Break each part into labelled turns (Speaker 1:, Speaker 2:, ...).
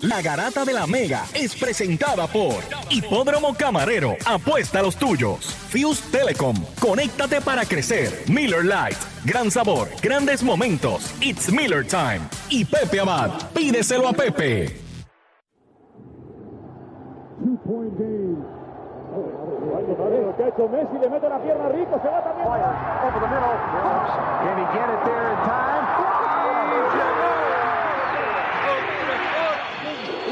Speaker 1: La garata de la Mega es presentada por Hipódromo Camarero. Apuesta a los tuyos. Fuse Telecom. Conéctate para crecer. Miller Lite. Gran sabor. Grandes momentos. It's Miller Time. Y Pepe Abad. Pídeselo a Pepe.
Speaker 2: Messi, le mete la pierna rico, se va también.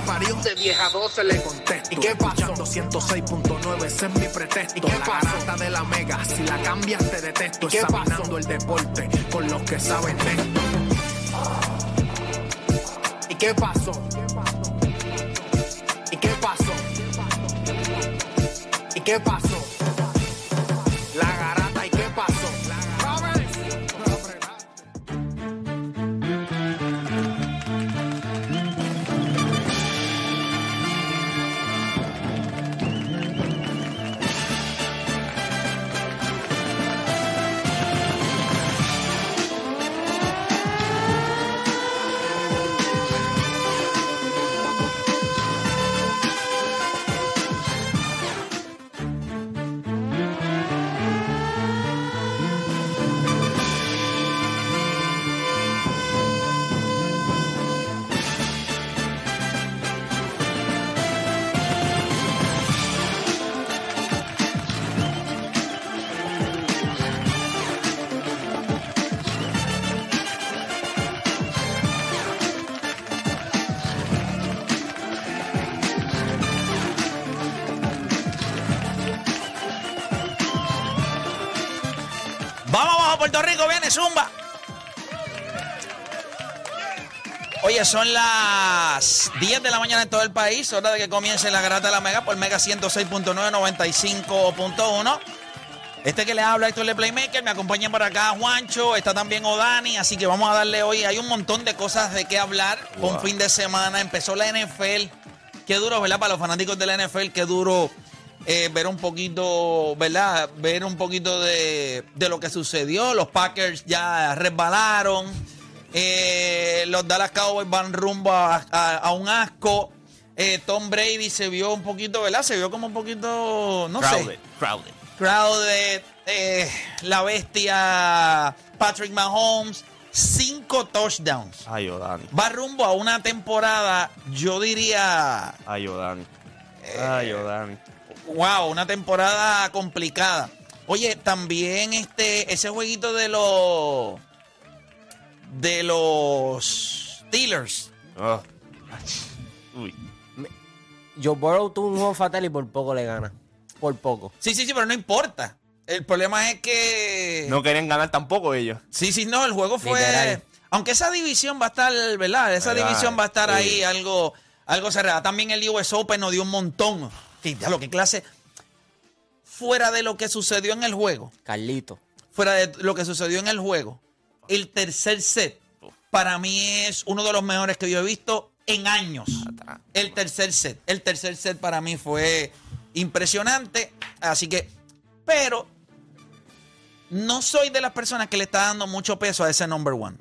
Speaker 3: me parió, de vieja 12 le contesto, ¿y qué pasó? 106.9, ese es mi pretexto, ¿y qué la de la mega, si la cambias te detesto, examinando el deporte con los que saben de esto. ¿Y qué pasó? ¿Y qué pasó? ¿Y qué pasó? La garata,
Speaker 4: Puerto Rico, viene Zumba. Oye, son las 10 de la mañana en todo el país, hora de que comience la grata de la Mega por Mega 106.9, 95.1. Este que le habla, Héctor Le Playmaker, me acompaña por acá Juancho, está también Odani, así que vamos a darle hoy, hay un montón de cosas de qué hablar, un fin de semana, empezó la NFL, qué duro, ¿verdad? Para los fanáticos de la NFL, qué duro eh, ver un poquito, ¿verdad? Ver un poquito de, de lo que sucedió. Los Packers ya resbalaron. Eh, los Dallas Cowboys van rumbo a, a- a un asco. Eh, Tom Brady se vio un poquito, ¿verdad? Se vio como un poquito, no sé.
Speaker 5: crowded.
Speaker 4: Crowded, eh, la bestia Patrick Mahomes, cinco touchdowns.
Speaker 5: Ay, Odani.
Speaker 4: Va rumbo a una temporada, yo diría,
Speaker 5: Ay, Odani. Ay, Odani.
Speaker 4: Wow, una temporada complicada. Oye, también este ese jueguito de los de los Steelers.
Speaker 5: Oh. Uy.
Speaker 6: Joe Burrow tuvo un juego fatal y por poco le gana. Por poco.
Speaker 4: Sí, sí, sí, pero no importa. El problema es que
Speaker 5: No querían ganar tampoco ellos.
Speaker 4: Sí, sí, no, el juego fue
Speaker 6: Literal.
Speaker 4: aunque esa división va a estar, ¿verdad? Esa
Speaker 5: ¿Verdad?
Speaker 4: división va a estar
Speaker 5: Sí.
Speaker 4: ahí algo algo cerrada. También el US Open nos dio un montón. Ya lo que clase fuera de lo que sucedió en el juego.
Speaker 6: Carlito.
Speaker 4: fuera de lo que sucedió en el juego, el tercer set para mí es uno de los mejores que yo he visto en años. El tercer set. El tercer set para mí fue impresionante. Así que, pero no soy de las personas que le está dando mucho peso a ese number one.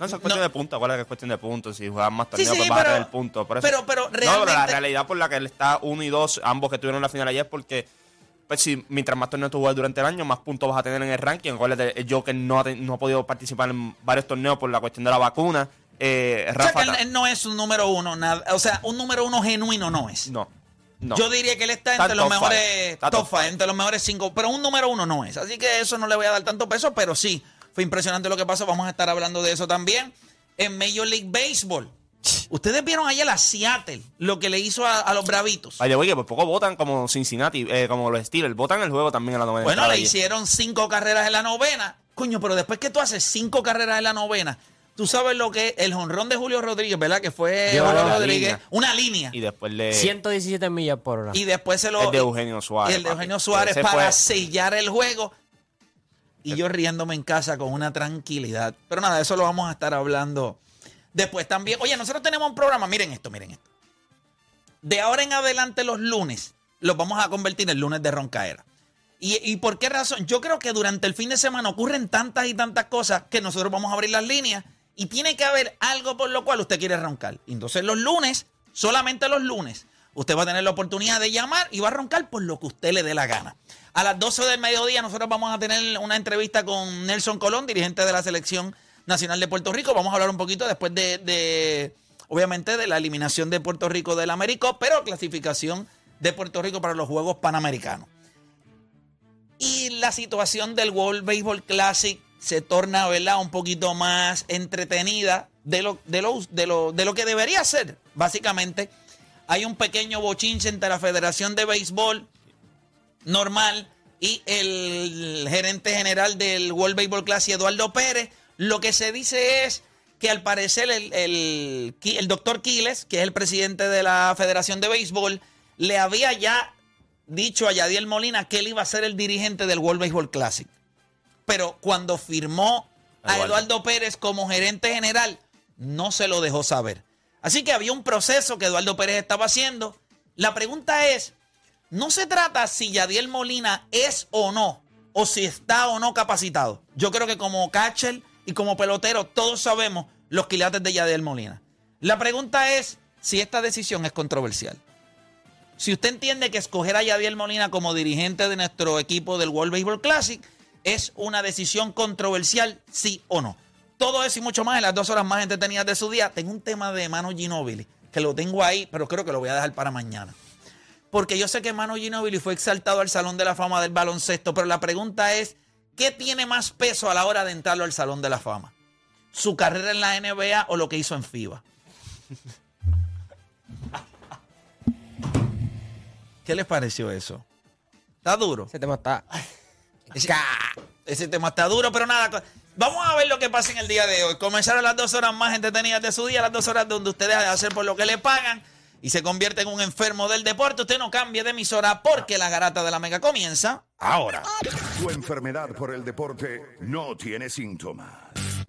Speaker 5: No, eso es cuestión
Speaker 4: No.
Speaker 5: de puntos. ¿Cuál es cuestión de puntos? Si juegan más torneos,
Speaker 4: sí,
Speaker 5: pues vas a tener puntos. Por eso-
Speaker 4: pero- pero
Speaker 5: No, pero la
Speaker 4: realmente-
Speaker 5: realidad por la que él está uno y dos, ambos que tuvieron la final ayer, porque pues si mientras más torneos tú juegas durante el año, más puntos vas a tener en el ranking. Acuérdate, el Joker no ha, no ha podido participar en varios torneos por la cuestión de la vacuna. Eh,
Speaker 4: O sea,
Speaker 5: Rafa
Speaker 4: que él, no es un número uno. nada- o sea, un número uno genuino no es.
Speaker 5: No, no.
Speaker 4: Yo diría que él está
Speaker 5: Está
Speaker 4: entre los mejores top
Speaker 5: top
Speaker 4: five,
Speaker 5: five.
Speaker 4: entre los mejores cinco, pero un número uno no es. Así que eso no le voy a dar tanto peso, pero sí, Fue impresionante lo que pasó. Vamos a estar hablando de eso también. En Major League Baseball. Ustedes vieron ayer a Seattle lo que le hizo a, a los Bravitos.
Speaker 5: Vaya, oye, por poco votan como Cincinnati, eh, como los Steelers. Votan el juego también en la novena.
Speaker 4: Bueno, le
Speaker 5: ayer.
Speaker 4: hicieron cinco carreras en la novena. Coño, pero después que tú haces cinco carreras en la novena, tú sabes lo que es el jonrón de Julio Rodríguez, ¿verdad? Que fue Julio
Speaker 6: una
Speaker 4: Rodríguez,
Speaker 5: línea.
Speaker 4: una línea.
Speaker 5: Y después le.
Speaker 6: 117 millas por hora.
Speaker 4: Y después se lo.
Speaker 5: El de Eugenio Suárez,
Speaker 4: y el de. Eugenio Suárez para
Speaker 5: fue-
Speaker 4: sellar el juego. Y yo riéndome en casa con una tranquilidad. Pero nada, eso lo vamos a estar hablando después también. Oye, nosotros tenemos un programa. Miren esto, miren esto. De ahora en adelante, los lunes, los vamos a convertir en lunes de roncaera. ¿Y, ¿Y por qué razón? Yo creo que durante el fin de semana ocurren tantas y tantas cosas que nosotros vamos a abrir las líneas y tiene que haber algo por lo cual usted quiere roncar. Entonces los lunes, solamente los lunes, usted va a tener la oportunidad de llamar y va a roncar por lo que usted le dé la gana. A las 12 del mediodía nosotros vamos a tener una entrevista con Nelson Colón, dirigente de la Selección Nacional de Puerto Rico. Vamos a hablar un poquito después de, obviamente, de la eliminación de Puerto Rico del Américo, pero clasificación de Puerto Rico para los Juegos Panamericanos. Y la situación del World Baseball Classic se torna, ¿verdad?, un poquito más entretenida de lo, de lo, de lo, de lo que debería ser. Básicamente, hay un pequeño bochinche entre la Federación de Béisbol normal y el gerente general del World Baseball Classic, Eduardo Pérez. Lo que se dice es que al parecer el, el, el doctor Quiles, que es el presidente de la Federación de Béisbol, le había ya dicho a Yadiel Molina que él iba a ser el dirigente del World Baseball Classic. Pero cuando firmó a
Speaker 5: Eduardo.
Speaker 4: Eduardo Pérez como gerente general, no se lo dejó saber. Así que había un proceso que Eduardo Pérez estaba haciendo. La pregunta es, no se trata si Yadiel Molina es o no, o si está o no capacitado. Yo creo que como catcher y como pelotero todos sabemos los quilates de Yadiel Molina. La pregunta es si esta decisión es controversial. Si usted entiende que escoger a Yadiel Molina como dirigente de nuestro equipo del World Baseball Classic es una decisión controversial, sí o no. Todo eso y mucho más en las dos horas más entretenidas de su día. Tengo un tema de Mano Ginóbili, que lo tengo ahí, pero creo que lo voy a dejar para mañana. Porque yo sé que Mano Ginóbili fue exaltado al Salón de la Fama del baloncesto, pero la pregunta es, ¿qué tiene más peso a la hora de entrarlo al Salón de la Fama? ¿Su carrera en la NBA o lo que hizo en FIBA? ¿Qué les pareció eso? ¿Está duro?
Speaker 6: Ese tema está.
Speaker 4: Ese, ese tema está duro, pero nada. Vamos a ver lo que pasa en el día de hoy. Comenzaron las dos horas más entretenidas de su día, las dos horas donde usted deja de hacer por lo que le pagan y se convierte en un enfermo del deporte. Usted no cambie de emisora porque la garata de la mega comienza ahora.
Speaker 7: Tu enfermedad por el deporte no tiene síntomas,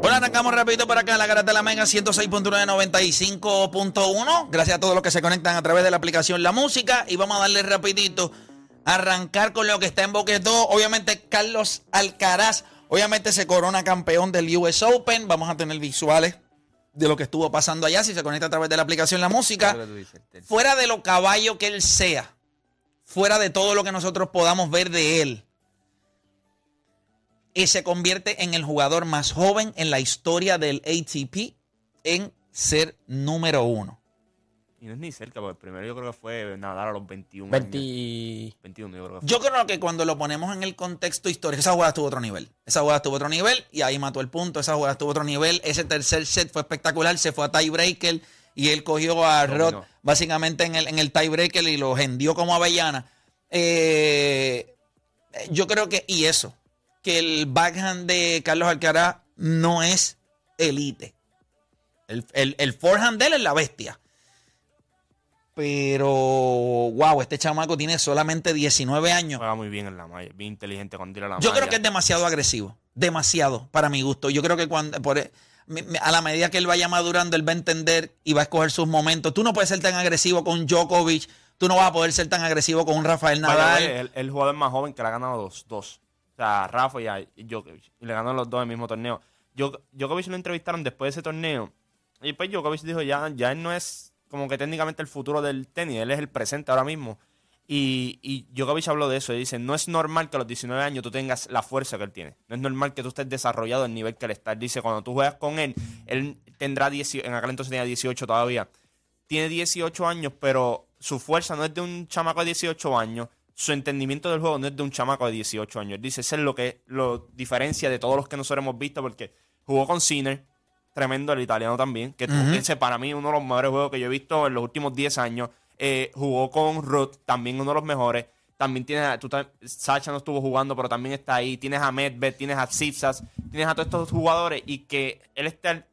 Speaker 4: Bueno, arrancamos rapidito por acá en la garata de la Mega 106.995.1. Gracias a todos los que se conectan a través de la aplicación La Música. Y vamos a darle rapidito, arrancar con lo que está en Boquetó. Obviamente, Carlos Alcaraz, obviamente se corona campeón del US Open. Vamos a tener visuales de lo que estuvo pasando allá si se conecta a través de la aplicación La Música. Fuera de lo caballo que él sea, fuera de todo lo que nosotros podamos ver de él y se convierte en el jugador más joven en la historia del ATP en ser número uno.
Speaker 5: Y no es ni cerca, porque primero yo creo que fue Nadal a los 21
Speaker 6: 20.
Speaker 5: años. 21 yo creo que fue.
Speaker 4: Yo creo que cuando lo ponemos en el contexto histórico, esa jugada estuvo a otro nivel. Esa jugada estuvo a otro nivel y ahí mató el punto. Esa jugada estuvo a otro nivel. Ese tercer set fue espectacular. Se fue a tiebreaker y él cogió a Rod básicamente en el, en el tiebreaker y lo hendió como avellana. Eh, yo creo que, y eso, que el backhand de Carlos Alcaraz no es elite. El, el, el forehand de él es la bestia. Pero, wow, este chamaco tiene solamente 19 años.
Speaker 5: Juega muy bien en la malla, bien inteligente cuando tira la
Speaker 4: Yo
Speaker 5: malla.
Speaker 4: creo que es demasiado agresivo. Demasiado, para mi gusto. Yo creo que cuando por, e, a la medida que él vaya madurando, él va a entender y va a escoger sus momentos. Tú no puedes ser tan agresivo con Djokovic. Tú no vas a poder ser tan agresivo con un Rafael Nadal.
Speaker 5: el, el jugador más joven que le ha ganado dos, dos. Sea, Rafa y a. Y le ganaron los dos el mismo torneo. Yo- Djokovic lo entrevistaron después de ese torneo. Y pues Djokovic dijo, ya, ya él no es como que técnicamente el futuro del tenis, él es el presente ahora mismo. Y, y habló de eso y dice, no es normal que a los 19 años tú tengas la fuerza que él tiene. No es normal que tú estés desarrollado al nivel que él está. Él dice, cuando tú juegas con él, él tendrá 18, en aquel entonces tenía 18 todavía. Tiene 18 años, pero su fuerza no es de un chamaco de 18 años. Su entendimiento del juego no es de un chamaco de 18 años. Él dice, eso es lo que lo diferencia de todos los que nosotros hemos visto porque jugó con Sinner, tremendo el italiano también, que tú- ese para mí uno de los mejores juegos que yo he visto en los últimos 10 años. Eh, jugó con Ruth, también uno de los mejores. También tienes a, tú, Sacha no estuvo jugando, pero también está ahí. Tienes a Medved, tienes a Tsitsas, tienes a todos estos jugadores y que él esté al,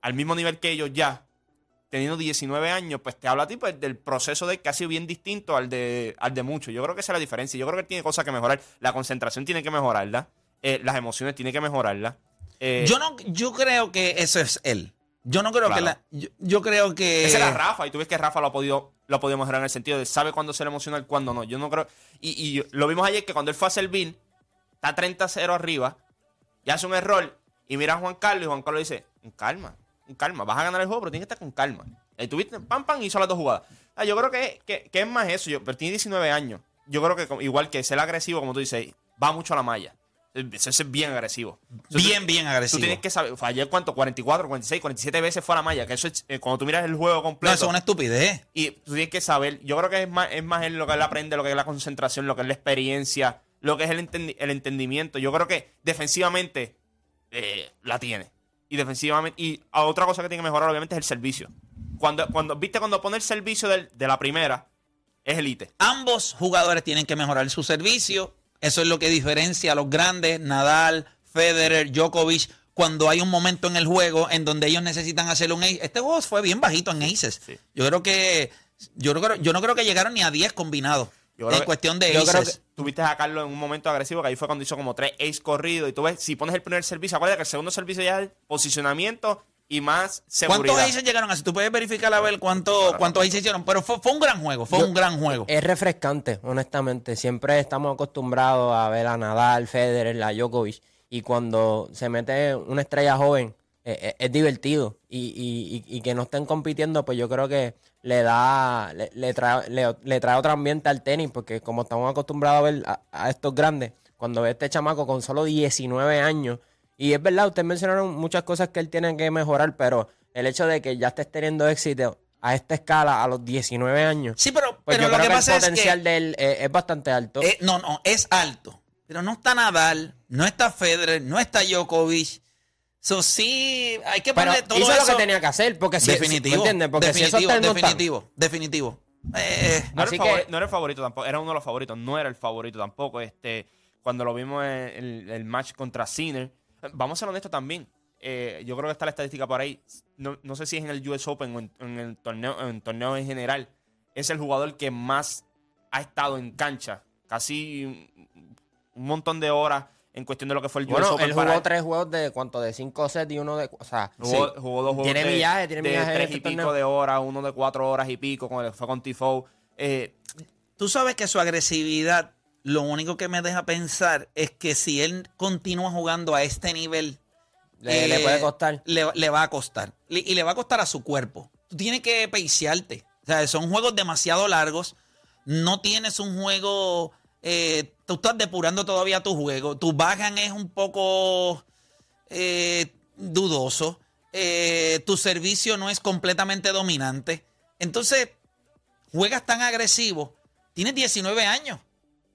Speaker 5: al mismo nivel que ellos ya, teniendo 19 años, pues te habla a ti pues, del proceso de casi bien distinto al de, al de muchos. Yo creo que esa es la diferencia. Yo creo que él tiene cosas que mejorar. La concentración tiene que mejorarla. eh, las emociones tiene que mejorarla. eh,
Speaker 4: Yo no, yo creo que eso es él. Yo no creo
Speaker 5: Claro.
Speaker 4: que la. Yo, yo creo que.
Speaker 5: Ese era Rafa, y tú ves que Rafa lo ha podido, lo ha podido mejorar en el sentido de sabe cuándo ser emocional, cuándo no. Yo no creo. Y, y lo vimos ayer que cuando él fue a servir, está 30-0 arriba, y hace un error, y mira a Juan Carlos, y Juan Carlos dice: "Con calma, con calma, vas a ganar el juego, pero tienes que estar con calma. Y tuviste, pam, pam, hizo las dos jugadas. Ah, yo creo que, que- que es más eso, yo, pero tiene 19 años. Yo creo que igual que ser agresivo, como tú dices, va mucho a la malla. Ese es bien agresivo. Eso
Speaker 4: bien,
Speaker 5: tú-
Speaker 4: bien
Speaker 5: Tú
Speaker 4: agresivo.
Speaker 5: tienes que saber, ayer cuánto, 44, 46, 47 veces fue a la malla, que eso es, eh, cuando tú miras el juego completo.
Speaker 4: No, eso es una estupidez.
Speaker 5: Y tú tienes que saber, yo creo que es más, es más en lo que él aprende, lo que es la concentración, lo que es la experiencia, lo que es el, entendi- el entendimiento. Yo creo que defensivamente eh, la tiene. Y defensivamente, y a otra cosa que tiene que mejorar, obviamente, es el servicio. Cuando, cuando, viste, cuando pone el servicio del- de la primera, es elite.
Speaker 4: Ambos jugadores tienen que mejorar su servicio. Eso es lo que diferencia a los grandes, Nadal, Federer, Djokovic, cuando hay un momento en el juego en donde ellos necesitan hacer un ace. Este juego fue bien bajito en aces.
Speaker 5: Sí.
Speaker 4: Yo creo que yo no creo, yo no creo que llegaron ni a 10 combinados
Speaker 5: Yo creo
Speaker 4: en
Speaker 5: que-
Speaker 4: cuestión de
Speaker 5: yo creo que tuviste a Carlos en un momento agresivo, que ahí fue cuando hizo como tres ace corridos. Y tú ves, si pones el primer servicio, acuérdate que el segundo servicio ya es posicionamiento y más seguridad.
Speaker 4: ¿Cuántos aces llegaron así? Tú puedes verificar a ver cuánto, cuántos aces hicieron. Pero fue, fue un gran juego, fue un gran juego.
Speaker 6: Es refrescante, honestamente. Siempre estamos acostumbrados a ver a Nadal, Federer, a Djokovic. Y cuando se mete una estrella joven, eh, eh, es divertido. Y, y- y- que no estén compitiendo, pues yo creo que le da, le, le trae, le, le trae otro ambiente al tenis. Porque como estamos acostumbrados a ver a, a estos grandes, cuando ve este chamaco con solo 19 años. Y es verdad, ustedes mencionaron muchas cosas que él tiene que mejorar, pero el hecho de que ya estés teniendo éxito a esta escala a los 19 años.
Speaker 4: Sí, pero,
Speaker 6: Pues
Speaker 4: pero
Speaker 6: yo
Speaker 4: lo
Speaker 6: creo
Speaker 4: que
Speaker 6: que,
Speaker 4: pasa
Speaker 6: el
Speaker 4: es que
Speaker 6: potencial de él eh, es bastante alto.
Speaker 4: Eh, no, no, es alto. Pero no está Nadal, no está Federer, no está Djokovic. So, sí, hay que ponerle todo
Speaker 6: hizo
Speaker 4: eso.
Speaker 6: lo que tenía que hacer, porque si,
Speaker 4: definitivo,
Speaker 6: ¿me entiendes? Porque si eso
Speaker 4: definitivo,
Speaker 6: está
Speaker 4: definitivo, definitivo. Eh,
Speaker 5: No era, el
Speaker 6: que-
Speaker 5: no era el favorito tampoco, era uno de los favoritos, no era el favorito tampoco. Este, cuando lo vimos en el, el match contra Sinner, eh, vamos a ser honestos también. eh, yo creo que está la estadística por ahí. No, no sé si es en el US Open o en, en el torneo, en torneo en general. Es el jugador que más ha estado en cancha. Casi un montón de horas en cuestión de lo que fue el US
Speaker 6: Bueno,
Speaker 5: Open.
Speaker 6: él
Speaker 5: para
Speaker 6: jugó tres juegos de cuánto, de cinco sets y uno de, o sea,
Speaker 5: Jugó,
Speaker 6: sí.
Speaker 5: jugó dos juegos
Speaker 6: Tiene
Speaker 5: de,
Speaker 6: millaje, tiene
Speaker 5: de
Speaker 6: millaje en
Speaker 5: tres
Speaker 6: este
Speaker 5: y pico
Speaker 6: torneo.
Speaker 5: de horas, uno de cuatro horas y pico, con el, fue con Tifo. Eh,
Speaker 4: Tú sabes que su agresividad, lo único que me deja pensar es que si él continúa jugando a este nivel,
Speaker 6: Le,
Speaker 4: eh,
Speaker 6: le puede costar.
Speaker 4: Le, le va a costar. Le- y le va a costar a su cuerpo. Tú tienes que pacearte. O sea, son juegos demasiado largos. No tienes un juego. eh, tú estás depurando todavía tu juego. Tu backhand es un poco eh, dudoso. Eh, tu servicio no es completamente dominante. Entonces, juegas tan agresivo. Tienes 19 años.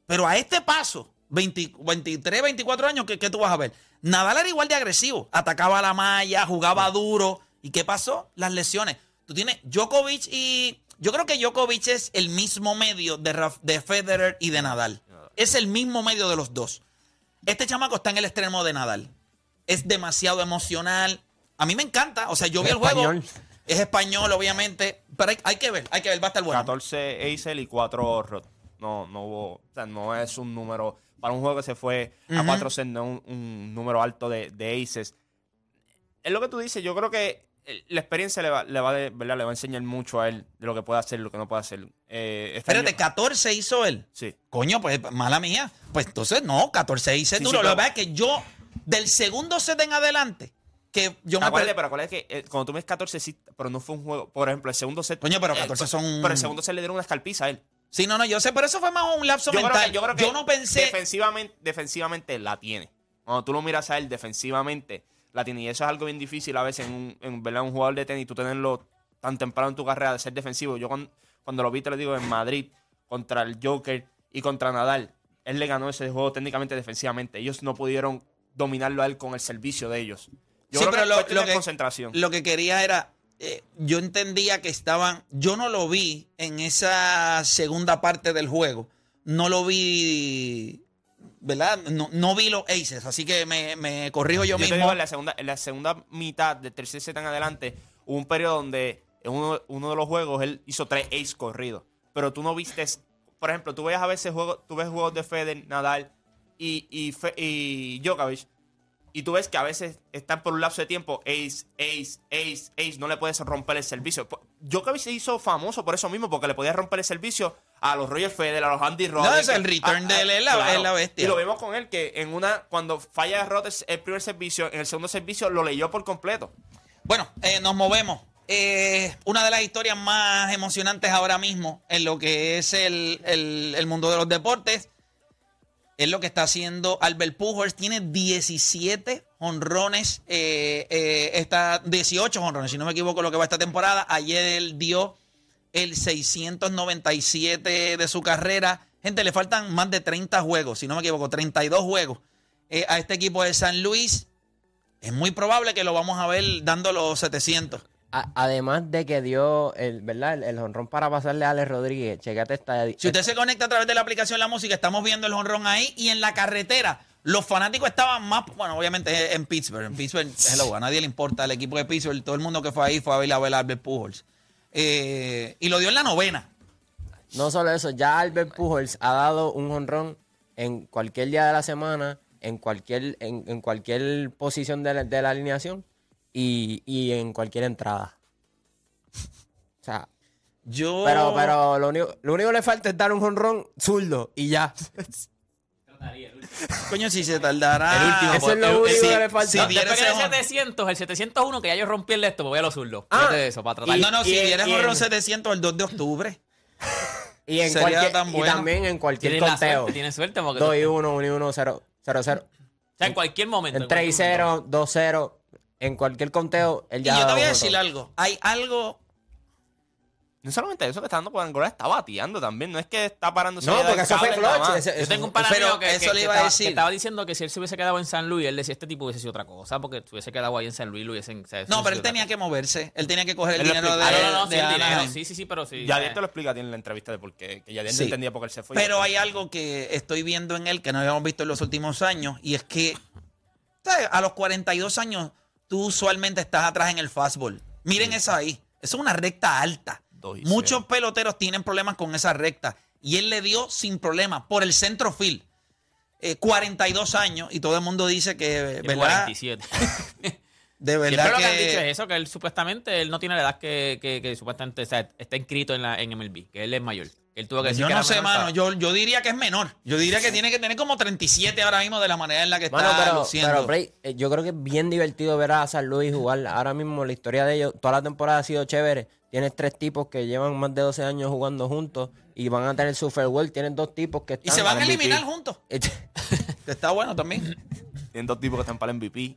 Speaker 4: Pero a este paso, 20 23, 24 años, ¿qué, qué tú vas a ver? Nadal era igual de agresivo. Atacaba la malla, jugaba duro. ¿Y qué pasó? Las lesiones. Tú tienes Djokovic y... Yo creo que Djokovic es el mismo medio de, Raf- de Federer y de Nadal. Es el mismo medio de los dos. Este chamaco está en el extremo de Nadal. Es demasiado emocional. A mí me encanta. O sea, yo vi el juego.
Speaker 6: español.
Speaker 4: Es español, obviamente. Pero hay, hay que ver, hay que ver. Va a estar bueno.
Speaker 5: 14 Acel y 4 Rod. No, no hubo. O sea, no es un número. Para un juego que se fue a 4 sets, no es un, un número alto de, de aces. Es lo que tú dices. Yo creo que la experiencia le va, le va, de- ¿verdad? Le va a enseñar mucho a él de lo que puede hacer y lo que no puede hacer. Eh, este
Speaker 4: Espérate,
Speaker 5: año-
Speaker 4: 14 hizo él.
Speaker 5: Sí.
Speaker 4: Coño, pues mala mía. Pues entonces no, 14 hice
Speaker 5: Sí,
Speaker 4: duro.
Speaker 5: sí,
Speaker 4: Lo que pasa es que yo, Del segundo set en adelante, que yo me
Speaker 5: Acuérdate,
Speaker 4: per-
Speaker 5: pero acuérdate que eh, cuando tú ves 14, sí, pero no fue un juego. Por ejemplo, el segundo set.
Speaker 4: Coño, pero
Speaker 5: eh,
Speaker 4: 14 son-
Speaker 5: Pero el segundo set le dieron una escalpiza a él.
Speaker 4: Sí, no, no, yo sé, pero eso fue más un lapso
Speaker 5: Yo creo,
Speaker 4: mental.
Speaker 5: que, yo creo que
Speaker 4: no pensé.
Speaker 5: Defensivamente, defensivamente la tiene. Cuando tú lo miras a él defensivamente, la eso es algo bien difícil a veces en un, en, ¿verdad? un jugador de tenis, tú tenerlo tan temprano en tu carrera de ser defensivo. Yo cuando, cuando lo vi, te lo digo, en Madrid, contra el Joker y contra Nadal, él le ganó ese juego técnicamente defensivamente. Ellos no pudieron dominarlo a él con el servicio de ellos. Yo
Speaker 4: Sí,
Speaker 5: creo
Speaker 4: pero
Speaker 5: que
Speaker 4: lo, que,
Speaker 5: concentración.
Speaker 4: lo que quería era. eh, yo entendía que estaban. Yo no lo vi en esa segunda parte del juego. No lo vi. ¿Verdad? No, no vi los aces. Así que me, me corrijo yo,
Speaker 5: Yo te
Speaker 4: mismo.
Speaker 5: digo, en la segunda, en la segunda mitad del tercer set en adelante, hubo un periodo donde en uno, uno de los juegos él hizo tres ace corridos. Pero tú no viste, por ejemplo, tú ves a veces juegos, tú ves juegos de Federer, Nadal y, y, Fe- y Djokovic, y tú ves que a veces están por un lapso de tiempo ace, ace, ace, ace, no le puedes romper el servicio. Djokovic se hizo famoso por eso mismo, porque le podía romper el servicio a los Roger Federer, a los Andy Roddick.
Speaker 4: es el return
Speaker 5: a-
Speaker 4: de él, es la- es la bestia.
Speaker 5: Y lo vimos con él que en una, cuando falla Rodgers el primer servicio, en el segundo servicio lo leyó por completo.
Speaker 4: Bueno, eh, nos movemos. Eh, una de las historias más emocionantes ahora mismo en lo que es el, el- el mundo de los deportes es lo que está haciendo Albert Pujols. Tiene 17 honrones, eh, eh, está 18 honrones, si no me equivoco, lo que va esta temporada. Ayer él dio el 697 de su carrera. Gente, le faltan más de 30 juegos, si no me equivoco, 32 juegos eh, a este equipo de San Luis. Es muy probable que lo vamos a ver dando los 700.
Speaker 6: A- además de que dio el, ¿verdad? El, el honrón para pasarle a Alex Rodríguez. Checate esta.
Speaker 4: Si usted se conecta a través de la aplicación La Música, estamos viendo el honrón ahí y en la carretera. Los fanáticos estaban más, bueno, obviamente en Pittsburgh. En Pittsburgh, hello, a nadie le importa el equipo de Pittsburgh. Todo el mundo que fue ahí fue a ver a ver a Albert Pujols. Eh, y lo dio en la novena.
Speaker 6: No solo eso, ya Albert Pujols ha dado un honrón en cualquier día de la semana, en cualquier, en, en cualquier posición de la, de la alineación y, y en cualquier entrada. O sea,
Speaker 4: Yo.
Speaker 6: pero, pero lo único, lo único que le falta es dar un honrón zurdo y ya.
Speaker 4: Coño, si se tardará.
Speaker 8: El último,
Speaker 6: Eso es lo
Speaker 8: el-
Speaker 6: único
Speaker 4: si-
Speaker 6: que le falta.
Speaker 4: si
Speaker 8: después
Speaker 4: ese
Speaker 8: que el
Speaker 4: hon-
Speaker 8: 700, el 701, que ya yo rompí el esto, me voy a los zurdos.
Speaker 6: Ah,
Speaker 8: Fíjate de eso, para tratar.
Speaker 6: y-
Speaker 4: No, no, si
Speaker 6: y-
Speaker 4: dieras
Speaker 6: y
Speaker 4: honrón
Speaker 6: en-
Speaker 4: 700 el 2 de octubre.
Speaker 6: Y, en
Speaker 4: Sería
Speaker 6: cualquier,
Speaker 4: tan
Speaker 6: y
Speaker 4: bueno.
Speaker 6: también en cualquier
Speaker 8: Tienes
Speaker 6: conteo.
Speaker 8: suerte, tienes suerte porque
Speaker 6: 2
Speaker 8: tú-
Speaker 6: y 1, 1 y 1, 0, 0, 0.
Speaker 8: O sea, en cualquier momento.
Speaker 6: En
Speaker 8: en
Speaker 6: 3 y
Speaker 8: cualquier
Speaker 6: 0, 2 0. En cualquier conteo, él
Speaker 4: Y
Speaker 6: ya
Speaker 4: yo
Speaker 6: ha
Speaker 4: te voy a
Speaker 6: un
Speaker 4: decir algo. Hay algo.
Speaker 5: No solamente eso que está dando por Angola, está bateando también. No es que está parando
Speaker 6: No, porque eso fue clutch. ese-
Speaker 8: Yo
Speaker 6: eso
Speaker 8: tengo un
Speaker 4: Pero
Speaker 8: mío que,
Speaker 4: eso
Speaker 8: que-
Speaker 4: le
Speaker 8: que
Speaker 4: iba a
Speaker 8: estaba,
Speaker 4: decir.
Speaker 8: que estaba diciendo que si él se hubiese quedado en San Luis, él decía este tipo hubiese sido otra cosa, porque si hubiese quedado ahí en San Luis, lo hubiesen. o sea, eso
Speaker 4: No, pero él tenía que moverse. Él tenía que coger el dinero de.
Speaker 8: Ah, no, no, no,
Speaker 4: de
Speaker 8: sí, el dinero.
Speaker 4: Anaheim.
Speaker 8: Sí, sí, sí, pero sí.
Speaker 5: Ya
Speaker 8: eh,
Speaker 5: te lo explica a ti en la entrevista de por qué. Que ya
Speaker 4: Sí.
Speaker 5: no entendía por qué él se fue.
Speaker 4: Pero hay algo que estoy viendo en él que no habíamos visto en los últimos años y es que ¿sabes? a los 42 años tú usualmente estás atrás en el fastball. Miren esa ahí. Eso es una recta alta.
Speaker 5: Y
Speaker 4: Muchos peloteros tienen problemas con esa recta y él le dio sin problema por el centro field. Eh, 42 años y todo el mundo dice que, ¿verdad?
Speaker 8: 47.
Speaker 4: De
Speaker 8: Siempre
Speaker 4: verdad
Speaker 8: lo que han
Speaker 4: que-
Speaker 8: dicho es eso, que él supuestamente él no tiene la edad que, que, que supuestamente o sea, está inscrito en, la, en MLB, que él es mayor. Él tuvo que decir
Speaker 4: Yo
Speaker 8: que
Speaker 4: no sé, mano.
Speaker 8: para-
Speaker 4: Yo, yo diría que es menor. Yo diría que tiene que tener como 37 ahora mismo de la manera en la que está
Speaker 6: Mano, pero,
Speaker 4: luciendo.
Speaker 6: pero, eh, yo creo que es bien divertido ver a San Luis jugar. Ahora mismo la historia de ellos, toda la temporada ha sido chévere. Tienes tres tipos que llevan más de 12 años jugando juntos y van a tener su farewell. Tienes dos tipos que
Speaker 4: y
Speaker 6: están...
Speaker 4: se van a
Speaker 5: MVP.
Speaker 4: eliminar juntos. Que está bueno también.
Speaker 5: Tienen dos tipos que están para el MVP.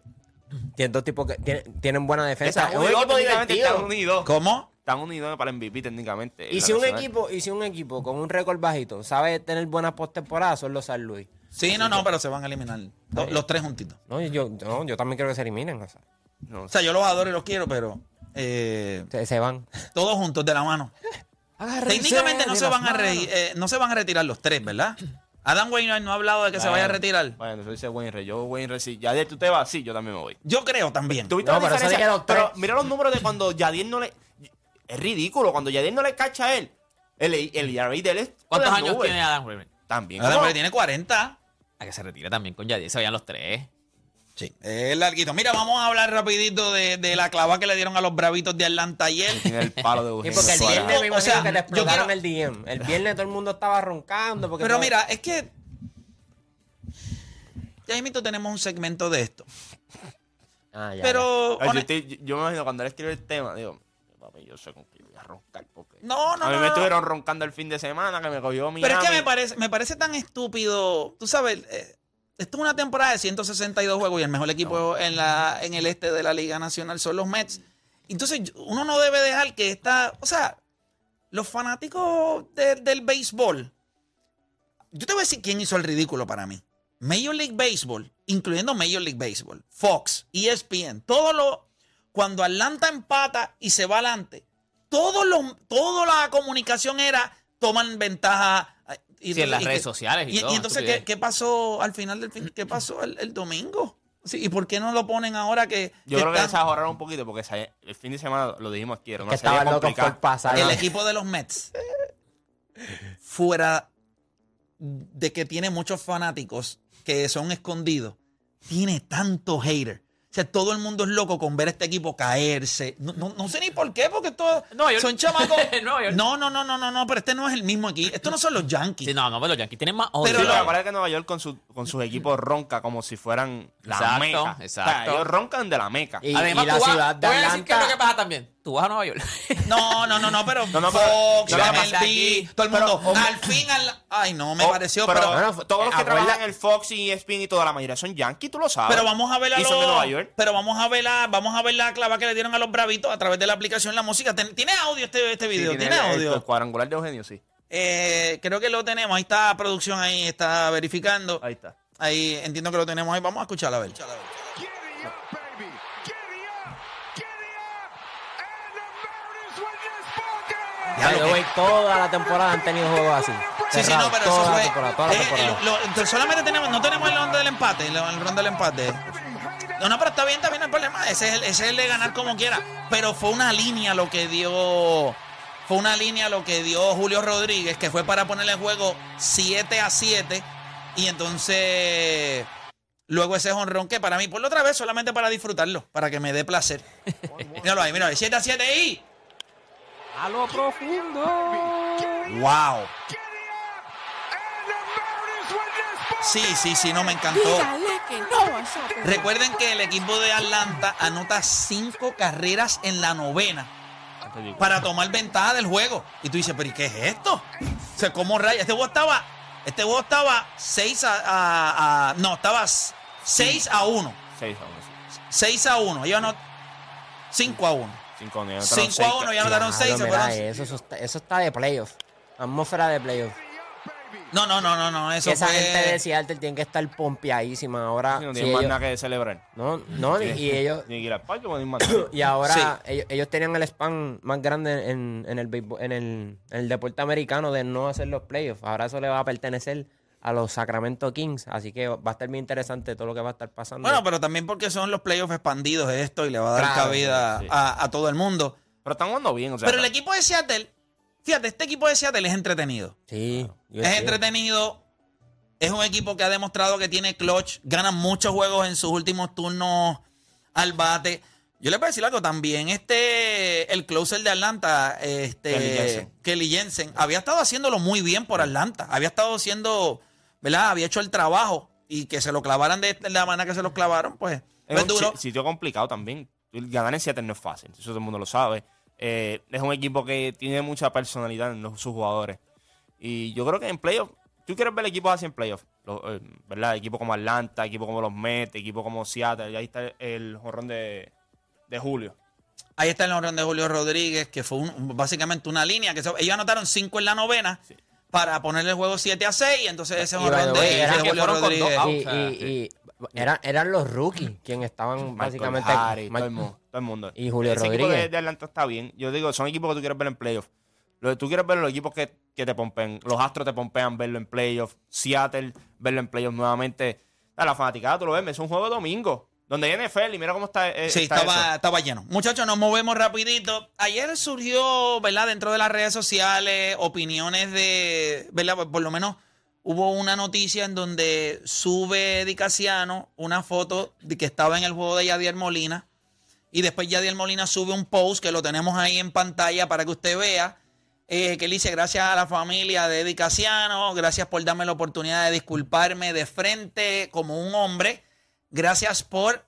Speaker 6: Tienen dos tipos que tienen, tienen buena defensa. Un
Speaker 5: unidos,
Speaker 6: equipo
Speaker 5: técnicamente están unidos.
Speaker 4: ¿Cómo?
Speaker 5: Están unidos para el MVP técnicamente.
Speaker 6: Y
Speaker 5: en
Speaker 6: si
Speaker 5: la
Speaker 6: un
Speaker 5: nacional.
Speaker 6: equipo, y si un equipo con un récord bajito sabe tener buenas postemporadas, son los San Luis.
Speaker 4: Sí, no, no, pero se van a eliminar. Los, los tres juntitos.
Speaker 6: No, yo, no, yo también quiero que se eliminen. O sea,
Speaker 5: No,
Speaker 4: O sea, yo los adoro y los quiero, pero eh,
Speaker 6: se, se van.
Speaker 4: todos juntos de la mano. Técnicamente no se van a re- eh, no se van a retirar los tres, ¿verdad? Adam Wainwright no ha hablado de que se vaya a retirar.
Speaker 5: Bueno, eso dice Wayne Rey. Yo, Wayne Rey, si Yadier tú te vas, sí, yo también me voy.
Speaker 4: Yo creo también.
Speaker 5: ¿Tuviste
Speaker 6: No,
Speaker 5: la
Speaker 6: pero
Speaker 5: diferencia? Pero mira los números de cuando Yadier no le... Es ridículo. Cuando Yadier no le cacha a él, el, el ERA de él es...
Speaker 8: ¿Cuántos años
Speaker 5: nubes.
Speaker 8: tiene Adam Wainwright?
Speaker 5: También.
Speaker 4: Adam. Wainwright tiene 40.
Speaker 8: A que se retire también con Yadier, se vayan los tres.
Speaker 4: Sí, es larguito. Mira, vamos a hablar rapidito de, de la clava que le dieron a los bravitos de Atlanta ayer.
Speaker 5: Tiene el palo de
Speaker 6: Sí,
Speaker 5: Eugenio
Speaker 6: porque el
Speaker 5: Suárez.
Speaker 6: viernes me
Speaker 4: O
Speaker 6: imagino
Speaker 4: sea,
Speaker 6: que te
Speaker 4: yo
Speaker 6: explotaron
Speaker 4: quiero-
Speaker 6: el DM. El viernes todo el mundo estaba roncando. Porque
Speaker 4: Pero
Speaker 6: todo-
Speaker 4: mira, es que ya mismo tenemos un segmento de esto.
Speaker 6: Ah, ya,
Speaker 4: Pero.
Speaker 5: Yo,
Speaker 4: hone-
Speaker 5: estoy- yo me imagino cuando él escribe el tema, digo, papi, yo sé con qué voy a roncar. Porque
Speaker 4: No, no,
Speaker 5: a mí
Speaker 4: no,
Speaker 5: me
Speaker 4: no.
Speaker 5: estuvieron roncando el fin de semana que me cogió mi.
Speaker 4: Pero es que me parece, me parece tan estúpido. Tú sabes, eh, esto es una temporada de 162 juegos y el mejor equipo en, la, en el este de la Liga Nacional son los Mets. Entonces, uno no debe dejar que esta. O sea, los fanáticos de- del béisbol. Yo te voy a decir quién hizo el ridículo para mí. Major League Baseball, incluyendo Major League Baseball, Fox, ESPN, todo lo. Cuando Atlanta empata y se va adelante, todo lo, toda la comunicación era toman ventaja. Y,
Speaker 8: Sí, en las
Speaker 4: y
Speaker 8: redes
Speaker 4: que-
Speaker 8: sociales y
Speaker 4: y,
Speaker 8: todo,
Speaker 4: y entonces, ¿qué, qué pasó al final del fin? ¿Qué pasó el, el domingo? Sí, ¿Y por qué no lo ponen ahora que,
Speaker 5: Yo
Speaker 4: que
Speaker 5: creo que
Speaker 4: están-
Speaker 5: se ahorraron un poquito porque el fin de semana lo dijimos aquí. Era
Speaker 6: Que locos
Speaker 5: complicada.
Speaker 6: por pasar.
Speaker 4: el equipo de los Mets, fuera de que tiene muchos fanáticos que son escondidos, tiene tanto hater. Sea, todo el mundo es loco con ver a este equipo caerse. No, no- no sé ni por qué, porque todos
Speaker 8: Nueva York.
Speaker 4: son chamacos.
Speaker 8: Nueva York.
Speaker 4: No, no, no, no, no, no, pero este no es el mismo equipo. Estos no son los Yankees.
Speaker 8: Sí, no, no, pero los Yankees tienen más odio.
Speaker 4: Pero
Speaker 5: Sí,
Speaker 4: lo-
Speaker 5: que Nueva York con, su, con sus equipos ronca como si fueran la
Speaker 8: Exacto,
Speaker 5: meca. O sea,
Speaker 8: exacto.
Speaker 5: ellos roncan de la meca.
Speaker 6: Y-
Speaker 8: Además,
Speaker 6: la
Speaker 8: tú vas-
Speaker 6: ciudad de
Speaker 8: te voy a decir qué es lo que
Speaker 6: Atlanta-
Speaker 8: pasa también. Tú vas a Nueva York.
Speaker 4: No, no, no, no, pero
Speaker 5: No, no, pero-
Speaker 4: Fox,
Speaker 5: que
Speaker 4: MLB,
Speaker 5: aquí-
Speaker 4: todo el
Speaker 5: pero,
Speaker 4: mundo. al fin, al- ay, no, me
Speaker 5: Oh,
Speaker 4: pareció,
Speaker 5: pero,
Speaker 4: pero, pero,
Speaker 6: Bueno,
Speaker 5: todos los que
Speaker 6: acuerda-
Speaker 5: trabajan en el Fox y ESPN y toda la mayoría son yankees, tú lo sabes.
Speaker 4: vamos a ver a
Speaker 5: Y son de
Speaker 4: los-
Speaker 5: Nueva York.
Speaker 4: pero vamos a ver la, vamos a ver la clava que le dieron a los bravitos a través de la aplicación La Música. ¿Tiene audio este, este
Speaker 5: Sí,
Speaker 4: video?
Speaker 5: tiene
Speaker 4: ¿Tiene,
Speaker 5: el-
Speaker 4: audio?
Speaker 5: El, cuadrangular de Eugenio, sí.
Speaker 4: Eh, creo que lo tenemos. Ahí está producción, ahí está verificando.
Speaker 5: Ahí está.
Speaker 4: Ahí entiendo que lo tenemos ahí. Vamos a escucharla a ver. Ya
Speaker 6: By
Speaker 4: lo
Speaker 6: the
Speaker 4: que-
Speaker 6: way, toda la temporada han tenido juegos así.
Speaker 4: Sí, sí, no, pero eso
Speaker 6: la
Speaker 4: fue.
Speaker 6: temporada, toda la
Speaker 4: eh,
Speaker 6: temporada.
Speaker 4: lo- solamente tenemos, no tenemos el rondo del empate, el, el rondo del empate. No, no, pero está bien, está bien el problema. Ese es el, ese es el de ganar como quiera. Pero fue una línea lo que dio. Fue una línea lo que dio Julio Rodríguez, que fue para ponerle el juego 7 a 7. Y entonces. Luego ese jonrón que para mí, por la otra vez, solamente para disfrutarlo, para que me dé placer. míralo ahí, míralo ahí. 7 a 7 y.
Speaker 8: a lo profundo.
Speaker 4: ¡Wow! Sí, sí, sí, no me encantó.
Speaker 9: Que no vas a perder.
Speaker 4: Recuerden que el equipo de Atlanta anota cinco carreras en la novena para tomar ventaja del juego. Y tú dices, pero ¿y qué es esto? O sea, ¿cómo raya? Este juego estaba, este juego estaba 6 a, a- a- no, estaba 6 a 1.
Speaker 5: Seis, vamos a decir.
Speaker 4: 6 a 1. Ellos no 5 a 1.
Speaker 5: Cinco, no, ya
Speaker 4: 5 a 1, ya anotaron 6.
Speaker 6: Claro, eso, eso, está, eso está de playoff. Atmósfera de playoff.
Speaker 4: No, no, no, no, no, eso
Speaker 6: Que esa
Speaker 4: fue
Speaker 6: gente de Seattle tiene que estar pompeadísima ahora.
Speaker 5: Sí, no
Speaker 6: si
Speaker 5: tienen más
Speaker 6: ellos-
Speaker 5: nada que celebrar.
Speaker 6: no, no, y, y ellos
Speaker 5: Ni ir al parque, pues, ni más nada.
Speaker 6: y ahora
Speaker 4: Sí.
Speaker 6: ellos, ellos tenían el spam más grande en, en el, en, el, en el deporte americano de no hacer los playoffs. Ahora eso le va a pertenecer a los Sacramento Kings. Así que va a estar muy interesante todo lo que va a estar pasando.
Speaker 4: Bueno, pero también porque son los playoffs expandidos de esto y le va a dar
Speaker 6: Claro,
Speaker 4: cabida
Speaker 5: sí.
Speaker 4: a, a todo el mundo.
Speaker 5: Pero están jugando bien, o sea.
Speaker 4: Pero el equipo de Seattle, fíjate, este equipo de Seattle es entretenido.
Speaker 6: sí,
Speaker 4: Es
Speaker 6: sí.
Speaker 4: entretenido. Es un equipo que ha demostrado que tiene clutch. Gana muchos juegos en sus últimos turnos al bate. Yo le voy a decir algo también. Este, el closer de Atlanta, este,
Speaker 5: Kelly Jensen.
Speaker 4: Kelly Jensen, había estado haciéndolo muy bien por Atlanta. Había estado haciendo, ¿verdad? Había hecho el trabajo y que se lo clavaran de la manera que se lo clavaron, pues,
Speaker 5: Es
Speaker 4: pues
Speaker 5: un
Speaker 4: duro.
Speaker 5: si- sitio complicado también. Ganar en Seattle no es fácil, eso todo el mundo lo sabe. Eh, es un equipo que tiene mucha personalidad en los- sus jugadores. Y yo creo que en playoff, tú quieres ver equipos así en playoff, Los, eh, ¿verdad? Equipos como Atlanta, equipos como los Mets, equipos como Seattle, y ahí está el jorrón de, de Julio.
Speaker 4: Ahí está el honrón de Julio Rodríguez, que fue un- básicamente una línea. que se- Ellos anotaron 5 en la novena para ponerle el juego 7 a 6. Y entonces ese honrón de, Julio
Speaker 8: dos outs.
Speaker 6: Y, eran, eran los rookies quienes estaban
Speaker 5: Michael
Speaker 6: básicamente.
Speaker 5: Todo, el mundo, todo el mundo.
Speaker 6: y Julio
Speaker 5: Ese equipo
Speaker 6: Rodríguez.
Speaker 5: de, de Atlanta está bien. Yo digo, son equipos que tú quieres ver en playoff. Lo que tú quieres ver los equipos que, que te pompen. Los Astros te pompean verlo en playoff. Seattle, verlo en playoff nuevamente. A la fanaticada, tú lo ves, es un juego de domingo. Donde hay NFL y mira cómo está. eh,
Speaker 4: Sí,
Speaker 5: está
Speaker 4: estaba,
Speaker 5: eso.
Speaker 4: estaba lleno. Muchachos, nos movemos rapidito. Ayer surgió, ¿verdad? Dentro de las redes sociales, opiniones de, ¿verdad? Por lo menos hubo una noticia en donde sube Di Casiano una foto de que estaba en el juego de Yadier Molina. Y después Yadier Molina sube un post que lo tenemos ahí en pantalla para que usted vea. eh, que él dice gracias a la familia de Eddie Casiano, gracias por darme la oportunidad de disculparme de frente como un hombre, gracias por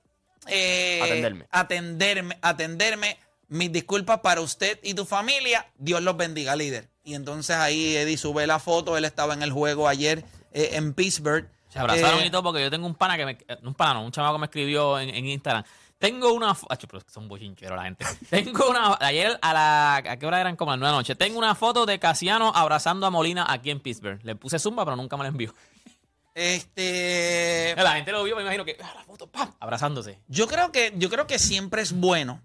Speaker 4: eh,
Speaker 5: Atenderme.
Speaker 4: atenderme, atenderme. Mis disculpas para usted y tu familia. Dios los bendiga, líder. Y entonces ahí Eddie sube la foto. Él estaba en el juego ayer eh, en Pittsburgh.
Speaker 8: Se abrazaron
Speaker 4: Eh,
Speaker 8: y todo porque yo tengo un pana que me. Un pana, no, un chamaco que me escribió en, en Instagram. Tengo una. Acho, pero son bochincheros la gente. Tengo una. Ayer a la. ¿A qué hora eran? Como a las 9 de la noche. Tengo una foto de Casiano abrazando a Molina aquí en Pittsburgh. Le puse zumba, pero nunca me la envió.
Speaker 4: Este.
Speaker 8: La gente lo vio, me imagino que. ah, la foto, ¡pam! Abrazándose.
Speaker 4: Yo creo que, yo creo que siempre es bueno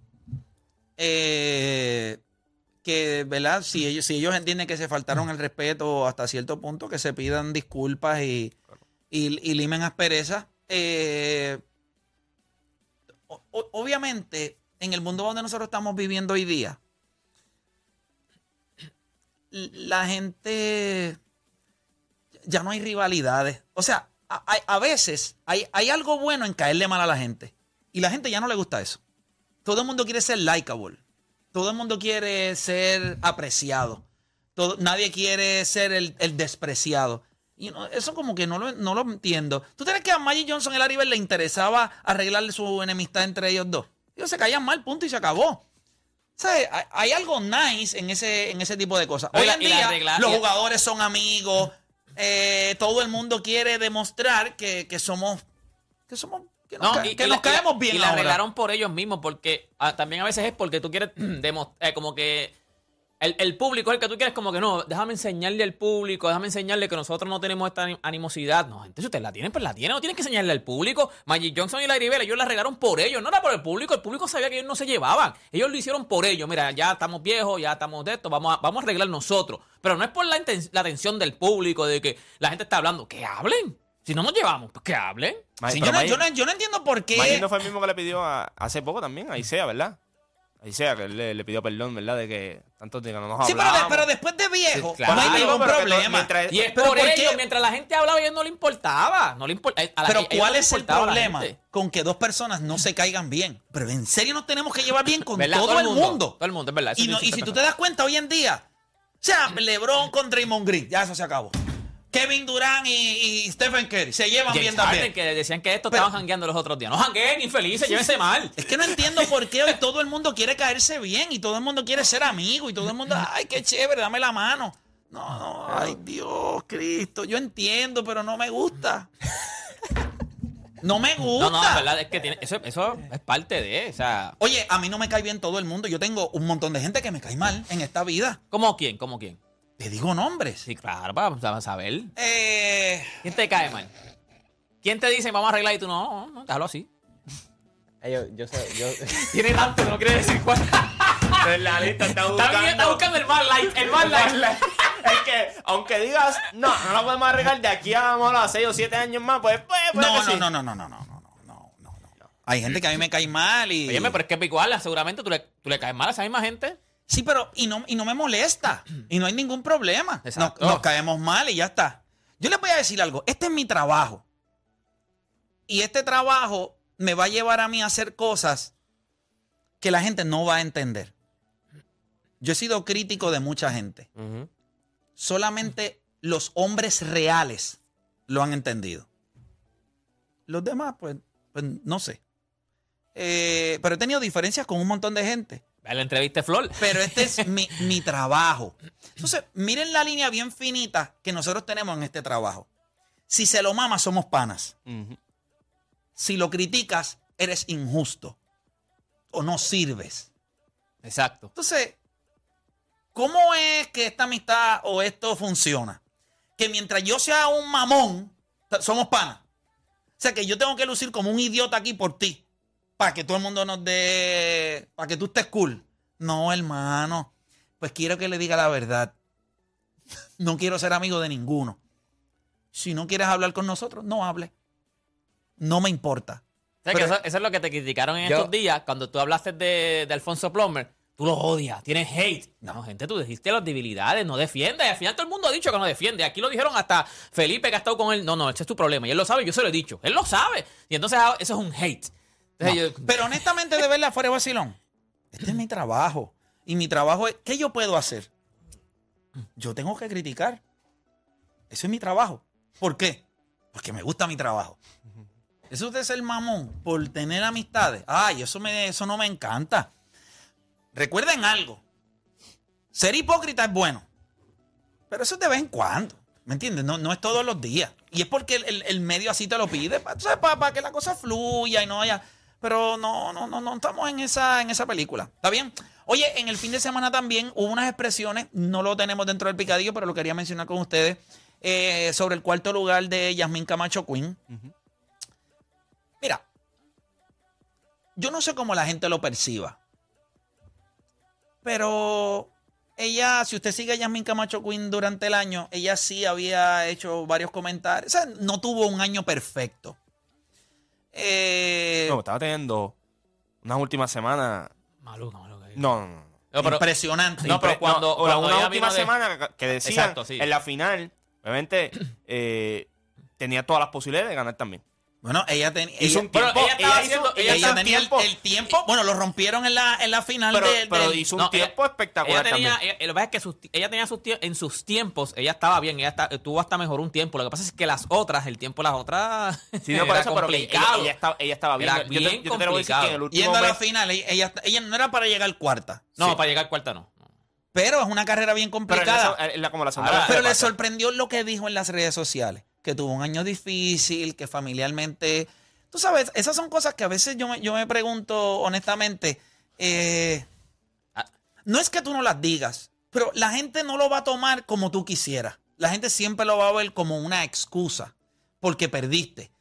Speaker 4: eh, que, ¿verdad? Si ellos, si ellos entienden que se faltaron el respeto hasta cierto punto, que se pidan disculpas y, y, y limen asperezas. Eh, o- obviamente, en el mundo donde nosotros estamos viviendo hoy día, la gente ya no hay rivalidades. O sea, a, a- veces hay, hay algo bueno en caerle mal a la gente. Y la gente ya no le gusta eso. Todo el mundo quiere ser likable. Todo el mundo quiere ser apreciado. Todo, nadie quiere ser el, el despreciado. Y no- eso como que no lo, no lo entiendo. ¿Tú crees que a Magic Johnson y Larry Bird le interesaba arreglarle su enemistad entre ellos dos? Ellos se caían mal, punto, y se acabó. ¿Sabes? Hay, algo nice en ese, en ese tipo de cosas. Hoy en día los jugadores son amigos. Eh, todo el mundo quiere demostrar que, que somos que somos que nos,
Speaker 8: No,
Speaker 4: ca-
Speaker 8: y-
Speaker 4: que
Speaker 8: y
Speaker 4: nos
Speaker 8: la-
Speaker 4: caemos bien
Speaker 8: Y la arreglaron por ellos mismos, porque ah, también a veces es porque tú quieres demostrar, como que el, el público es el que tú quieres, como que no, déjame enseñarle al público, déjame enseñarle que nosotros no tenemos esta ani- animosidad. No, entonces ustedes la tienen, pues la tienen, no tienen que enseñarle al público. Magic Johnson y Larry Bird, ellos la arreglaron por ellos, no era por el público, el público sabía que ellos no se llevaban. Ellos lo hicieron por ellos. Mira, ya estamos viejos, ya estamos de esto, vamos a, vamos a arreglar nosotros. Pero no es por la, inten- la atención del público, de que la gente está hablando, que hablen. Si no nos llevamos, pues que hablen.
Speaker 4: Sí, yo, no,
Speaker 5: Magic-
Speaker 4: yo no- yo no entiendo por qué.
Speaker 5: Magic no fue el mismo que le pidió a- hace poco también, a Isaiah, ¿verdad? A Isaiah, que él le, le pidió perdón, ¿verdad? De que tanto que no nos
Speaker 4: Sí, pero, de-
Speaker 5: hablábamos.
Speaker 4: pero después de viejo,
Speaker 8: Sí, claro.
Speaker 4: no hay ningún
Speaker 5: no-
Speaker 4: problema.
Speaker 5: mientras-
Speaker 8: Y es
Speaker 4: Pero
Speaker 8: por
Speaker 4: ¿por
Speaker 8: ellos,
Speaker 4: qué?
Speaker 8: mientras la gente hablaba, a ellos no le importaba. No le impor- a- a la-
Speaker 4: Pero ¿cuál
Speaker 8: no
Speaker 4: es el problema con que dos personas no se caigan bien? Pero en serio nos tenemos que llevar bien con todo, el mundo.
Speaker 8: Todo el mundo, es verdad. eso
Speaker 4: Y, no- y si tú te das cuenta hoy en día, o sea, LeBron con Draymond Green, ya eso se acabó. Kevin Durant y, y Stephen Curry se llevan
Speaker 8: James
Speaker 4: bien
Speaker 8: Harden,
Speaker 4: también.
Speaker 8: que decían que esto
Speaker 4: Pero-
Speaker 8: estaban jangueando los otros días. No jangueen, infelices, llévense mal.
Speaker 4: Es que no entiendo por qué hoy todo el mundo quiere caerse bien y todo el mundo quiere ser amigo y todo el mundo, ay, qué chévere, dame la mano. No, no, ay, Dios, Cristo, yo entiendo, pero no me gusta. No me gusta.
Speaker 8: No, no, es verdad, es que tiene, eso, eso es parte de, o sea,
Speaker 4: Oye, a mí no me cae bien todo el mundo. Yo tengo un montón de gente que me cae mal en esta vida.
Speaker 8: ¿cómo quién? ¿Cómo quién?
Speaker 4: Te digo nombres.
Speaker 8: Sí, claro, vamos a saber.
Speaker 4: Eh,
Speaker 8: ¿Quién te cae mal? ¿Quién te dice vamos a arreglar y tú no, no, no, déjalo así?
Speaker 6: Eh, Yo, yo sé, yo,
Speaker 8: Tiene tanto no quiere decir cuál.
Speaker 5: La lista está
Speaker 8: Está, bien, está buscando el más light, el más light.
Speaker 5: es que, aunque digas, no, no lo podemos arreglar de aquí a, vamos, a 6 o 7 años más, pues, pues, puede
Speaker 4: no, no,
Speaker 5: sí.
Speaker 4: no, no, no, no, no, no, no, no, no. Hay gente que a mí me cae mal y.
Speaker 8: Óyeme, pero es que igual, seguramente tú le, tú le caes mal a esa misma gente.
Speaker 4: Sí, pero y no, y no me molesta. Y no hay ningún problema. Nos,
Speaker 8: Exacto.
Speaker 4: nos caemos mal y ya está. Yo les voy a decir algo. Este es mi trabajo. Y este trabajo me va a llevar a mí a hacer cosas que la gente no va a entender. Yo he sido crítico de mucha gente. Solamente los hombres reales lo han entendido. Los demás, pues, pues no sé. Eh, pero he tenido diferencias con un montón de gente.
Speaker 8: Ve la entrevista Flor.
Speaker 4: Pero este es mi, mi trabajo. Entonces, miren la línea bien finita que nosotros tenemos en este trabajo. Si se lo mama, somos panas. Si lo criticas, eres injusto. O no sirves.
Speaker 8: Exacto.
Speaker 4: Entonces, ¿cómo es que esta amistad o esto funciona? Que mientras yo sea un mamón, somos panas. O sea, que yo tengo que lucir como un idiota aquí por ti. Para que todo el mundo nos dé. Para que tú estés cool. No, hermano. Pues quiero que le diga la verdad. No quiero ser amigo de ninguno. Si no quieres hablar con nosotros, no hable. No me importa.
Speaker 8: O sea, que
Speaker 4: Pero-
Speaker 8: eso, eso es lo que te criticaron en
Speaker 6: Yo-
Speaker 8: estos días cuando tú hablaste de, de Alfonso Plomer. Tú lo odias, tienes hate. No, gente, tú dijiste las debilidades, no defiendes. Al final todo el mundo ha dicho que no defiende. Aquí lo dijeron hasta Felipe que ha estado con él. No, no, ese es tu problema. Y él lo sabe, yo se lo he dicho. Él lo sabe. Y entonces ah, eso es un hate.
Speaker 4: Pero honestamente, de verdad, fuera de. Este es mi trabajo. Y mi trabajo es, ¿qué yo puedo hacer? yo tengo que criticar. Eso es mi trabajo. ¿Por qué? Porque me gusta mi trabajo. Eso de ser mamón por tener amistades. Ay, eso, me, eso no me encanta. Recuerden algo. Ser hipócrita es bueno. Pero eso es de vez en cuando. ¿Me entiendes? No, no es todos los días. Y es porque el, medio así te lo pide. Para que la cosa fluya y no haya. Pero no, no, no, no estamos en esa, en esa película. ¿Está bien? Oye, en el fin de semana también hubo unas expresiones, no lo tenemos dentro del picadillo, pero lo quería mencionar con ustedes, eh, sobre el cuarto lugar de Yasmín Camacho Queen. Mira, yo no sé cómo la gente lo perciba, pero ella, si usted sigue a Yasmín Camacho Queen durante el año, ella sí había hecho varios comentarios. O sea, no tuvo un año perfecto. Eh,
Speaker 5: No, estaba teniendo unas últimas semanas.
Speaker 8: Maluco, maluco.
Speaker 5: No, no, no.
Speaker 8: No, pero-
Speaker 4: impresionante.
Speaker 8: No, pero cuando-
Speaker 5: no,
Speaker 8: cuando
Speaker 5: una última
Speaker 8: de-
Speaker 5: semana que decían
Speaker 8: Exacto, sí.
Speaker 5: en la final, obviamente, eh, tenía todas las posibilidades de ganar también.
Speaker 4: Bueno, ella tenía.
Speaker 5: Hizo
Speaker 4: ella-
Speaker 5: un tiempo,
Speaker 8: ella estaba
Speaker 5: ella
Speaker 8: haciendo-
Speaker 5: hizo-
Speaker 8: ella
Speaker 5: ella
Speaker 4: ella
Speaker 5: hizo un
Speaker 4: tenía el,
Speaker 5: tiempo,
Speaker 4: el tiempo. Bueno, lo rompieron en la, en la final
Speaker 5: pero,
Speaker 4: de-
Speaker 5: pero
Speaker 4: del-
Speaker 5: hizo un
Speaker 8: No,
Speaker 5: tiempo
Speaker 8: ella-
Speaker 5: espectacular
Speaker 8: Ella tenía,
Speaker 5: también.
Speaker 8: ella- lo que pasa es que sus- ella tenía sus tie- en sus tiempos, ella estaba bien, ella está- tuvo hasta mejor un tiempo. Lo que pasa es que las otras, el tiempo de las otras.
Speaker 5: Sí, no, por
Speaker 8: era
Speaker 5: eso, pero ella,
Speaker 8: complicado.
Speaker 5: ella estaba, ella estaba bien.
Speaker 8: Era
Speaker 5: yo, te,
Speaker 8: bien
Speaker 5: yo te lo voy a decir que en el último
Speaker 4: Yendo a la final, ella, ella, ella no era para llegar cuarta.
Speaker 8: No,
Speaker 5: Sí.
Speaker 8: para llegar cuarta no.
Speaker 4: Pero es una carrera bien
Speaker 5: pero en
Speaker 4: complicada.
Speaker 5: esa- en la- como la segunda
Speaker 8: Ahora,
Speaker 5: vez
Speaker 4: Pero le sorprendió lo que dijo en las redes sociales, que tuvo un año difícil, que familiarmente... Tú sabes, esas son cosas que a veces yo me, yo me pregunto honestamente, eh, no es que tú no las digas, pero la gente no lo va a tomar como tú quisieras. La gente siempre lo va a ver como una excusa, porque perdiste.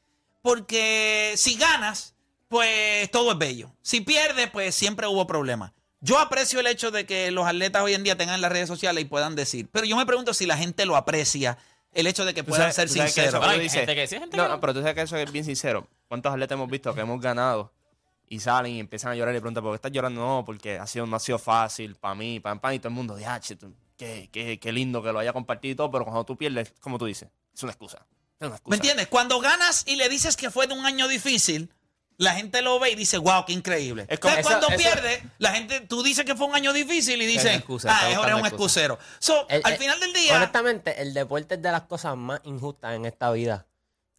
Speaker 4: Porque si ganas, pues todo es bello. Si pierdes, pues siempre hubo problemas. Yo aprecio el hecho de que los atletas hoy en día tengan las redes sociales y puedan decir, pero yo me pregunto si la gente lo aprecia, el hecho de que puedan
Speaker 5: sabes-
Speaker 4: ser
Speaker 5: que
Speaker 4: sinceros.
Speaker 5: eso que
Speaker 8: gente sí, gente
Speaker 5: No,
Speaker 8: que
Speaker 5: no, pero tú sabes que eso es bien sincero. ¿Cuántos atletas hemos visto que hemos ganado y salen y empiezan a llorar y preguntan, ¿por qué estás llorando? No, porque ha sido, no ha sido fácil para mí, para pan y todo el mundo. Tú, qué, qué, qué lindo que lo haya compartido y todo, pero cuando tú pierdes, como tú dices, es una excusa. Es una excusa.
Speaker 4: ¿Me entiendes? Cuando ganas y le dices que fue de un año difícil, la gente lo ve y dice, wow, qué increíble.
Speaker 5: Es como-
Speaker 4: Entonces,
Speaker 6: eso-
Speaker 4: cuando
Speaker 6: eso-
Speaker 4: pierdes, la gente, tú dices que fue un año difícil y
Speaker 8: Es
Speaker 4: dicen,
Speaker 8: una excusa,
Speaker 4: ah, es un excusero. So,
Speaker 6: El-
Speaker 4: al
Speaker 6: el-
Speaker 4: final del día,
Speaker 6: Honestamente, el deporte es de las cosas más injustas en esta vida.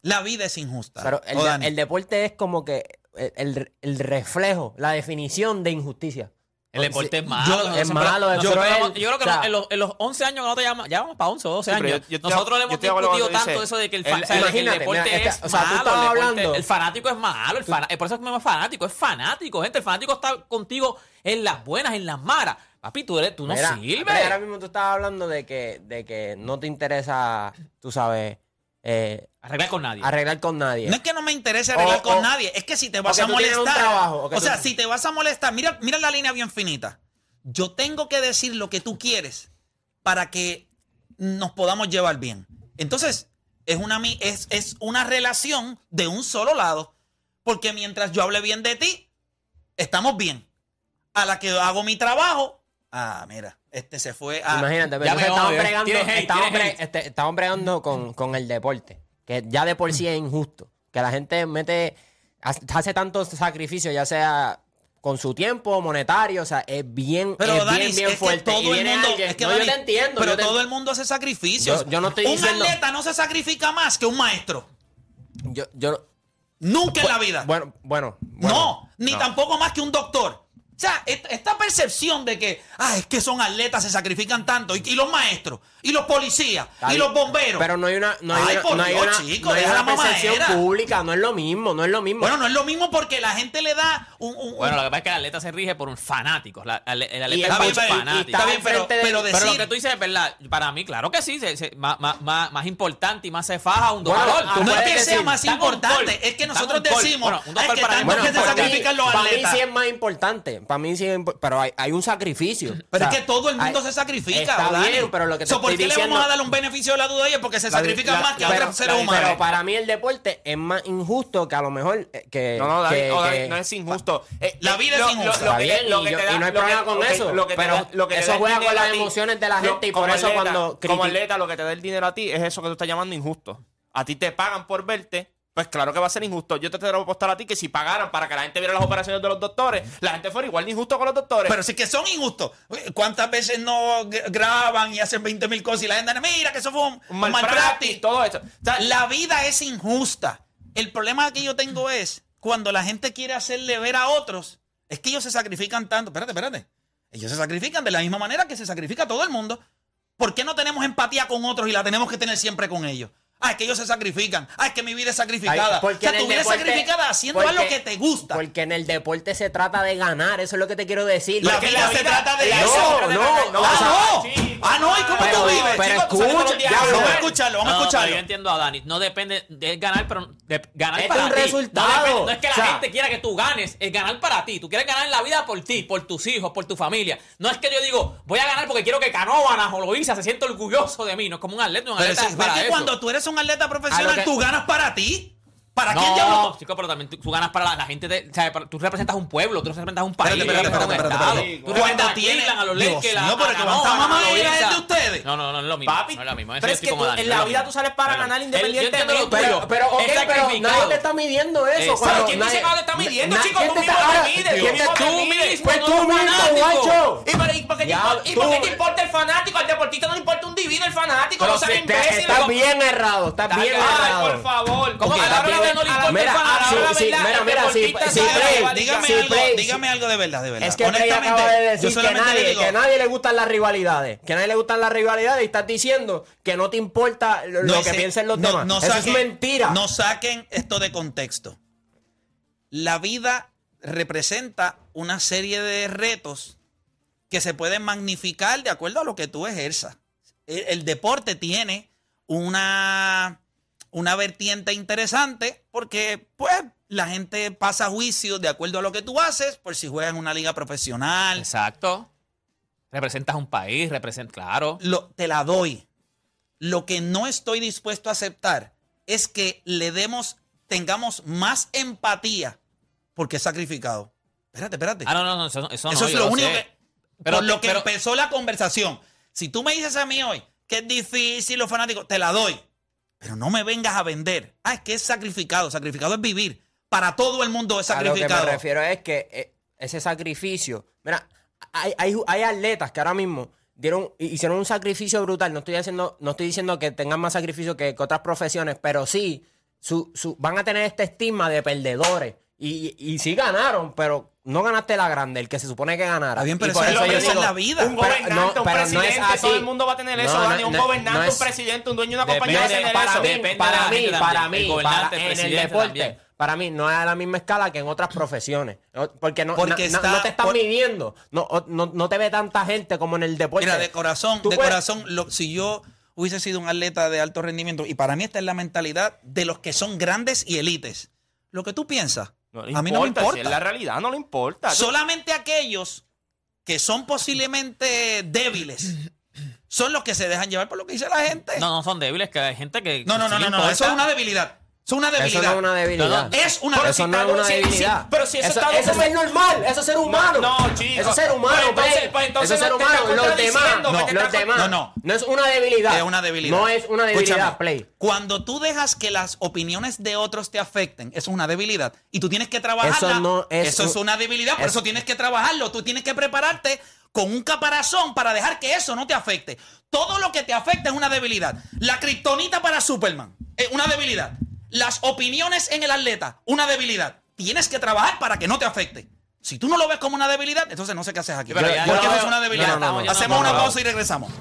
Speaker 4: la vida es injusta.
Speaker 6: Pero el,
Speaker 4: ¿O,
Speaker 6: de-
Speaker 4: Dani?
Speaker 6: el deporte es como que el, el- el reflejo, la definición de injusticia.
Speaker 8: El deporte es
Speaker 6: Yo-
Speaker 8: malo.
Speaker 6: es malo, es
Speaker 8: nosotros
Speaker 6: cruel.
Speaker 8: hemos- yo creo que
Speaker 6: O sea,
Speaker 8: en, los, en los 11 años que nosotros llevamos, ya vamos para 11 o 12
Speaker 5: Sí, pero
Speaker 8: años.
Speaker 5: yo- yo
Speaker 8: nosotros le
Speaker 5: yo
Speaker 8: hemos discutido tanto
Speaker 5: dice.
Speaker 8: eso de que el,
Speaker 5: El-
Speaker 8: o sea, el deporte
Speaker 6: mira,
Speaker 8: es
Speaker 6: o sea, tú
Speaker 8: malo.
Speaker 6: estabas
Speaker 8: el, deporte- el fanático es malo. El fana- por eso es que me llama fanático. Es fanático, gente. El fanático está contigo en las buenas, en las malas. Papi, tú, eres, tú no
Speaker 6: Mira,
Speaker 8: sirves.
Speaker 6: ahora mismo tú estabas hablando de que, de que no te interesa, tú sabes, eh,
Speaker 8: Arreglar con nadie.
Speaker 6: arreglar con nadie.
Speaker 4: No es que no me interese arreglar
Speaker 6: O-
Speaker 4: con
Speaker 6: o-
Speaker 4: nadie, es que si te vas a molestar.
Speaker 6: trabajo, o
Speaker 4: o sea,
Speaker 6: tú-
Speaker 4: si te vas a molestar, mira, mira la línea bien finita. Yo tengo que decir lo que tú quieres para que nos podamos llevar bien. Entonces, es una, es, es una relación de un solo lado. Porque mientras yo hable bien de ti, estamos bien. A la que hago mi trabajo, ah, mira, este se fue a.
Speaker 6: Imagínate, pero
Speaker 8: ya
Speaker 6: entonces
Speaker 8: me
Speaker 6: estamos
Speaker 8: odio.
Speaker 6: bregando,
Speaker 8: hate,
Speaker 6: estamos, bre- este, estamos bregando con, con el deporte, que ya de por sí es injusto, que la gente mete, hace tantos sacrificios, ya sea con su tiempo monetario, o sea, es bien,
Speaker 4: Pero
Speaker 6: es
Speaker 4: Dani,
Speaker 6: bien, bien
Speaker 4: es que
Speaker 6: fuerte. Y
Speaker 4: todo el mundo,
Speaker 6: alguien-
Speaker 4: es que
Speaker 6: no, yo
Speaker 4: Dani,
Speaker 6: te entiendo,
Speaker 4: pero
Speaker 6: yo te-
Speaker 4: todo el mundo hace sacrificios.
Speaker 6: Yo- yo no estoy
Speaker 4: un
Speaker 6: diciendo-
Speaker 4: atleta no se sacrifica más que un maestro.
Speaker 6: yo, yo,
Speaker 4: Nunca en la vida.
Speaker 6: bueno, bueno, bueno.
Speaker 4: no, ni tampoco más que un doctor. O sea, et- esta percepción de que, ah, es que son atletas, se sacrifican tanto, y, y los maestros, y los policías, y los bomberos.
Speaker 6: Pero no hay una, no hay
Speaker 4: Ay,
Speaker 6: una,
Speaker 4: por
Speaker 6: no hay
Speaker 4: Dios,
Speaker 6: una,
Speaker 4: chico,
Speaker 6: no hay
Speaker 4: deja
Speaker 6: una
Speaker 4: la
Speaker 6: percepción
Speaker 4: mamadera.
Speaker 6: pública, no es lo mismo, no es lo mismo.
Speaker 4: Bueno, no es lo mismo porque la gente le da un... un-
Speaker 8: Bueno,
Speaker 4: un-
Speaker 8: lo que pasa es que el atleta se rige por un fanático. La- el, el atleta
Speaker 6: Y
Speaker 8: es
Speaker 6: está bien, y
Speaker 8: fanático.
Speaker 4: está bien, pero, pero
Speaker 8: Pero
Speaker 4: decir...
Speaker 8: lo que tú dices es verdad. Para mí, claro que sí. se- se- más, más- más- más importante y más se faja un
Speaker 6: Bueno,
Speaker 8: doctor. Tú
Speaker 4: no es que sea más
Speaker 8: "Dame un
Speaker 4: importante,
Speaker 8: gol,
Speaker 4: es que nosotros
Speaker 8: un gol".
Speaker 4: decimos,
Speaker 8: Bueno, un
Speaker 4: "Ay,
Speaker 8: doctor
Speaker 4: que
Speaker 8: para mí
Speaker 4: tanto que
Speaker 8: es
Speaker 4: se sacrifican los
Speaker 6: para mí
Speaker 4: atletas.
Speaker 6: sí es más importante. Para mí sí es Pero hay, hay un sacrificio.
Speaker 4: Pero
Speaker 6: O sea,
Speaker 4: es que todo el mundo
Speaker 6: hay-
Speaker 4: se sacrifica.
Speaker 6: Está
Speaker 4: Dani.
Speaker 6: bien, pero lo que te
Speaker 4: So, ¿Por qué le vamos a dar un beneficio de la duda a ellos? Porque se
Speaker 5: La-
Speaker 4: sacrifican
Speaker 5: la-
Speaker 4: más que a otros
Speaker 6: pero,
Speaker 4: seres
Speaker 6: pero-
Speaker 4: humanos.
Speaker 6: pero para mí el deporte es más injusto que a lo mejor eh, que.
Speaker 5: No, no, David,
Speaker 6: que-
Speaker 5: oh, David,
Speaker 6: que-
Speaker 5: no es injusto. Eh,
Speaker 4: La vida es
Speaker 5: lo-
Speaker 4: injusta.
Speaker 5: lo- lo
Speaker 6: Está
Speaker 5: que-
Speaker 6: bien,
Speaker 5: lo
Speaker 6: y,
Speaker 5: que
Speaker 6: yo-
Speaker 5: te da-
Speaker 6: y no hay
Speaker 5: lo que-
Speaker 6: problema con eso.
Speaker 5: lo que te
Speaker 6: pero
Speaker 5: da- lo que te
Speaker 6: eso juega con las emociones de la gente y por eso cuando
Speaker 5: Como atleta, lo que te da el dinero a ti es eso que tú estás llamando injusto. A ti te pagan por verte Pues claro que va a ser injusto. Yo te tengo que apostar a ti que si pagaran para que la gente viera las operaciones de los doctores, la gente fuera igual de injusto con los doctores.
Speaker 4: Pero sí que son injustos. ¿Cuántas veces no graban y hacen 20 mil cosas y la gente, mira que eso fue un,
Speaker 5: un todo eso. O sea,
Speaker 4: La vida es injusta. El problema que yo tengo es cuando la gente quiere hacerle ver a otros, es que ellos se sacrifican tanto. Espérate, espérate. Ellos se sacrifican de la misma manera que se sacrifica todo el mundo. ¿Por qué no tenemos empatía con otros y la tenemos que tener siempre con ellos? Ah, es que ellos se sacrifican. Ah, es que mi vida es sacrificada.
Speaker 6: Ay, porque
Speaker 4: o sea,
Speaker 6: en
Speaker 4: tu vida es sacrificada haciendo
Speaker 6: porque-
Speaker 4: algo que te gusta.
Speaker 6: Porque en el deporte se trata de ganar, eso es lo que te quiero decir.
Speaker 4: La
Speaker 6: Porque
Speaker 4: vida se trata de
Speaker 6: no,
Speaker 4: eso.
Speaker 6: No, no,
Speaker 4: ah, no.
Speaker 5: sí.
Speaker 4: Ah, no, ¿y cómo
Speaker 6: Pero-
Speaker 4: tú vives?
Speaker 6: pero escucha, ya,
Speaker 4: Vamos a
Speaker 6: no.
Speaker 4: escucharlo, vamos a
Speaker 8: No, no,
Speaker 4: escucharlo.
Speaker 8: yo entiendo a Dani. No depende de ganar, pero de ganar
Speaker 6: Es
Speaker 8: para
Speaker 6: un
Speaker 8: ti.
Speaker 6: resultado.
Speaker 8: No, depende- no es que la
Speaker 6: O sea-
Speaker 8: gente quiera que tú ganes, es ganar para ti. Tú quieres ganar en la vida por ti, por tus hijos, por tu familia. No es que yo digo, voy a ganar porque quiero que Canóvanas o Loiza se sienta orgulloso de mí. No es como un atleta, un
Speaker 4: Pero
Speaker 8: atleta es
Speaker 4: pero
Speaker 8: para
Speaker 4: es que
Speaker 8: eso.
Speaker 4: cuando tú eres un atleta
Speaker 6: A
Speaker 4: profesional,
Speaker 6: lo que-
Speaker 4: tú ganas para ti. ¿Para quién ya
Speaker 8: No, chico, pero también tú, tú ganas para la, la gente. De, o sea, para- tú representas un pueblo, tú representas un país.
Speaker 4: Espérate, espérate, espérate.
Speaker 8: Tú
Speaker 4: Cuando
Speaker 8: representas a
Speaker 4: tiene-
Speaker 8: Cleveland, a los Lakers,
Speaker 4: mío, pero que mamá
Speaker 8: a Loiza.
Speaker 4: es de ustedes.
Speaker 8: No, no, no, no es lo mismo.
Speaker 5: Papi,
Speaker 8: no es lo mismo.
Speaker 5: Pero es que tú- en
Speaker 8: no
Speaker 5: la vida tú sales para
Speaker 8: No
Speaker 5: ganar independientemente.
Speaker 6: pero, pero, ok, pero nadie te está midiendo eso. Cuando
Speaker 5: ¿Quién dice que no te está midiendo,
Speaker 6: na-
Speaker 5: chico?
Speaker 6: ¿quién
Speaker 5: Tú
Speaker 6: te
Speaker 5: mismo te mides, tú
Speaker 6: ¿quién
Speaker 5: mismo
Speaker 6: Pues
Speaker 8: no
Speaker 6: tú mismo.
Speaker 5: ¿Y por, qué te importa- ¿Y
Speaker 6: tú-
Speaker 5: por qué te importa el fanático? Al deportista no le importa un divino el fanático.
Speaker 6: Pero
Speaker 5: no
Speaker 6: te-
Speaker 5: imbéciles.
Speaker 6: estás bien errado, estás
Speaker 8: Está
Speaker 6: bien
Speaker 8: bien.
Speaker 5: Ay,
Speaker 6: errado.
Speaker 5: por favor.
Speaker 8: ¿Cómo No le importa
Speaker 5: mira,
Speaker 6: sí, mira, mira, sí,
Speaker 5: deportista
Speaker 6: sí,
Speaker 5: sabe
Speaker 6: Play,
Speaker 5: la
Speaker 4: Dígame
Speaker 6: Sí,
Speaker 4: algo,
Speaker 6: Play,
Speaker 4: dígame algo de verdad, de verdad.
Speaker 6: Es que Play acaba de
Speaker 4: yo
Speaker 6: decir que nadie,
Speaker 4: digo,
Speaker 6: que nadie le gustan las rivalidades. Que a nadie le gustan las rivalidades y estás diciendo que no te importa lo,
Speaker 4: no
Speaker 6: que
Speaker 4: ese-
Speaker 6: piensen los
Speaker 4: no-
Speaker 6: demás.
Speaker 4: no
Speaker 6: Eso
Speaker 4: saquen-
Speaker 6: es mentira.
Speaker 4: No saquen esto de contexto. La vida representa una serie de retos que se pueden magnificar de acuerdo a lo que tú ejerzas. El, el deporte tiene una, una vertiente interesante porque, pues, la gente pasa juicio de acuerdo a lo que tú haces, por si juegas en una liga profesional.
Speaker 8: Exacto. Representas un país, representas, claro.
Speaker 4: Lo, te la doy. Lo que no estoy dispuesto a aceptar es que le demos, tengamos más empatía porque es sacrificado. Espérate, espérate.
Speaker 8: Ah, no, no, no, eso, eso no,
Speaker 4: es lo
Speaker 8: lo
Speaker 4: único
Speaker 8: sé.
Speaker 4: que.
Speaker 8: Pero
Speaker 4: por
Speaker 8: te-
Speaker 4: lo que
Speaker 8: pero-
Speaker 4: empezó la conversación. Si tú me dices a mí hoy que es difícil los fanáticos, te la doy. Pero no me vengas a vender. Ah, es que es sacrificado. Sacrificado es vivir. Para todo el mundo es
Speaker 6: A lo que
Speaker 4: sacrificado.
Speaker 6: me refiero es que eh, ese sacrificio. Mira, hay, hay, hay atletas que ahora mismo dieron, hicieron un sacrificio brutal. No estoy, haciendo, no estoy diciendo que tengan más sacrificio que, que otras profesiones, pero sí su, su- van a tener este estigma de perdedores. Y, y sí ganaron, pero no ganaste la grande, el que se supone que ganara.
Speaker 4: Está bien, pero
Speaker 6: Y por
Speaker 4: eso es lo
Speaker 6: yo
Speaker 4: que es
Speaker 6: digo,
Speaker 4: la vida.
Speaker 5: Un
Speaker 6: pero-
Speaker 5: gobernante,
Speaker 6: no,
Speaker 5: un
Speaker 6: pero no es
Speaker 5: presidente,
Speaker 6: así.
Speaker 5: todo el mundo va a tener eso,
Speaker 6: No,
Speaker 5: Dani.
Speaker 6: no,
Speaker 5: un
Speaker 6: no,
Speaker 5: gobernante,
Speaker 6: no
Speaker 5: un
Speaker 6: es-
Speaker 5: presidente, un dueño de una
Speaker 8: Depende
Speaker 5: compañía va a tener
Speaker 6: para
Speaker 5: eso.
Speaker 6: mí,
Speaker 8: Depende
Speaker 6: para mí, para para- en el deporte,
Speaker 8: también.
Speaker 6: para mí no es a la misma escala que en otras profesiones. Porque no,
Speaker 4: Porque
Speaker 6: na- na-
Speaker 4: está-
Speaker 6: no te están
Speaker 4: por-
Speaker 6: midiendo. No, o- no, no te ve tanta gente como en el deporte.
Speaker 4: Mira, de corazón, de
Speaker 6: puedes-
Speaker 4: corazón, lo- si yo hubiese sido un atleta de alto rendimiento, y para mí esta es la mentalidad de los que son grandes y élites. Lo que tú piensas,
Speaker 5: No le
Speaker 4: a mí no me
Speaker 5: importa, si es la realidad, no le importa.
Speaker 4: Solamente aquellos que son posiblemente débiles son los que se dejan llevar por lo que dice la gente.
Speaker 8: No, no son débiles, que hay gente que.
Speaker 4: no, no, no, no, no, eso es una debilidad. Eso es una debilidad.
Speaker 6: Eso no es una debilidad.
Speaker 8: No,
Speaker 4: Es una
Speaker 6: Eso no es
Speaker 5: Pero
Speaker 6: una debilidad.
Speaker 5: pero si eso está
Speaker 6: eso es normal, eso es ser humano.
Speaker 5: No, chico.
Speaker 6: Eso es ser humano,
Speaker 5: Pues entonces- pues entonces
Speaker 6: Eso es ser humano. Los demás, no, los demás.
Speaker 4: No, no.
Speaker 6: No es una debilidad.
Speaker 4: Es una debilidad.
Speaker 6: No es una debilidad,
Speaker 4: Escúchame,
Speaker 6: Play.
Speaker 4: Cuando tú dejas que las opiniones de otros te afecten, eso es una debilidad. Y tú tienes que trabajarla.
Speaker 6: Eso no es
Speaker 4: Eso es
Speaker 6: un-
Speaker 4: una debilidad, por
Speaker 6: es-
Speaker 4: eso tienes que trabajarlo. Tú tienes que prepararte con un caparazón para dejar que eso no te afecte. Todo lo que te afecta es una debilidad. La kriptonita para Superman es una debilidad. Las opiniones en el atleta, una debilidad. Tienes que trabajar para que no te afecte. Si tú no lo ves como una debilidad, entonces no sé qué haces aquí.
Speaker 8: Pero ya-
Speaker 4: Porque
Speaker 8: no,
Speaker 4: no es una debilidad.
Speaker 6: no, no, no,
Speaker 4: Hacemos
Speaker 8: no,
Speaker 4: una
Speaker 8: no.
Speaker 4: pausa y regresamos.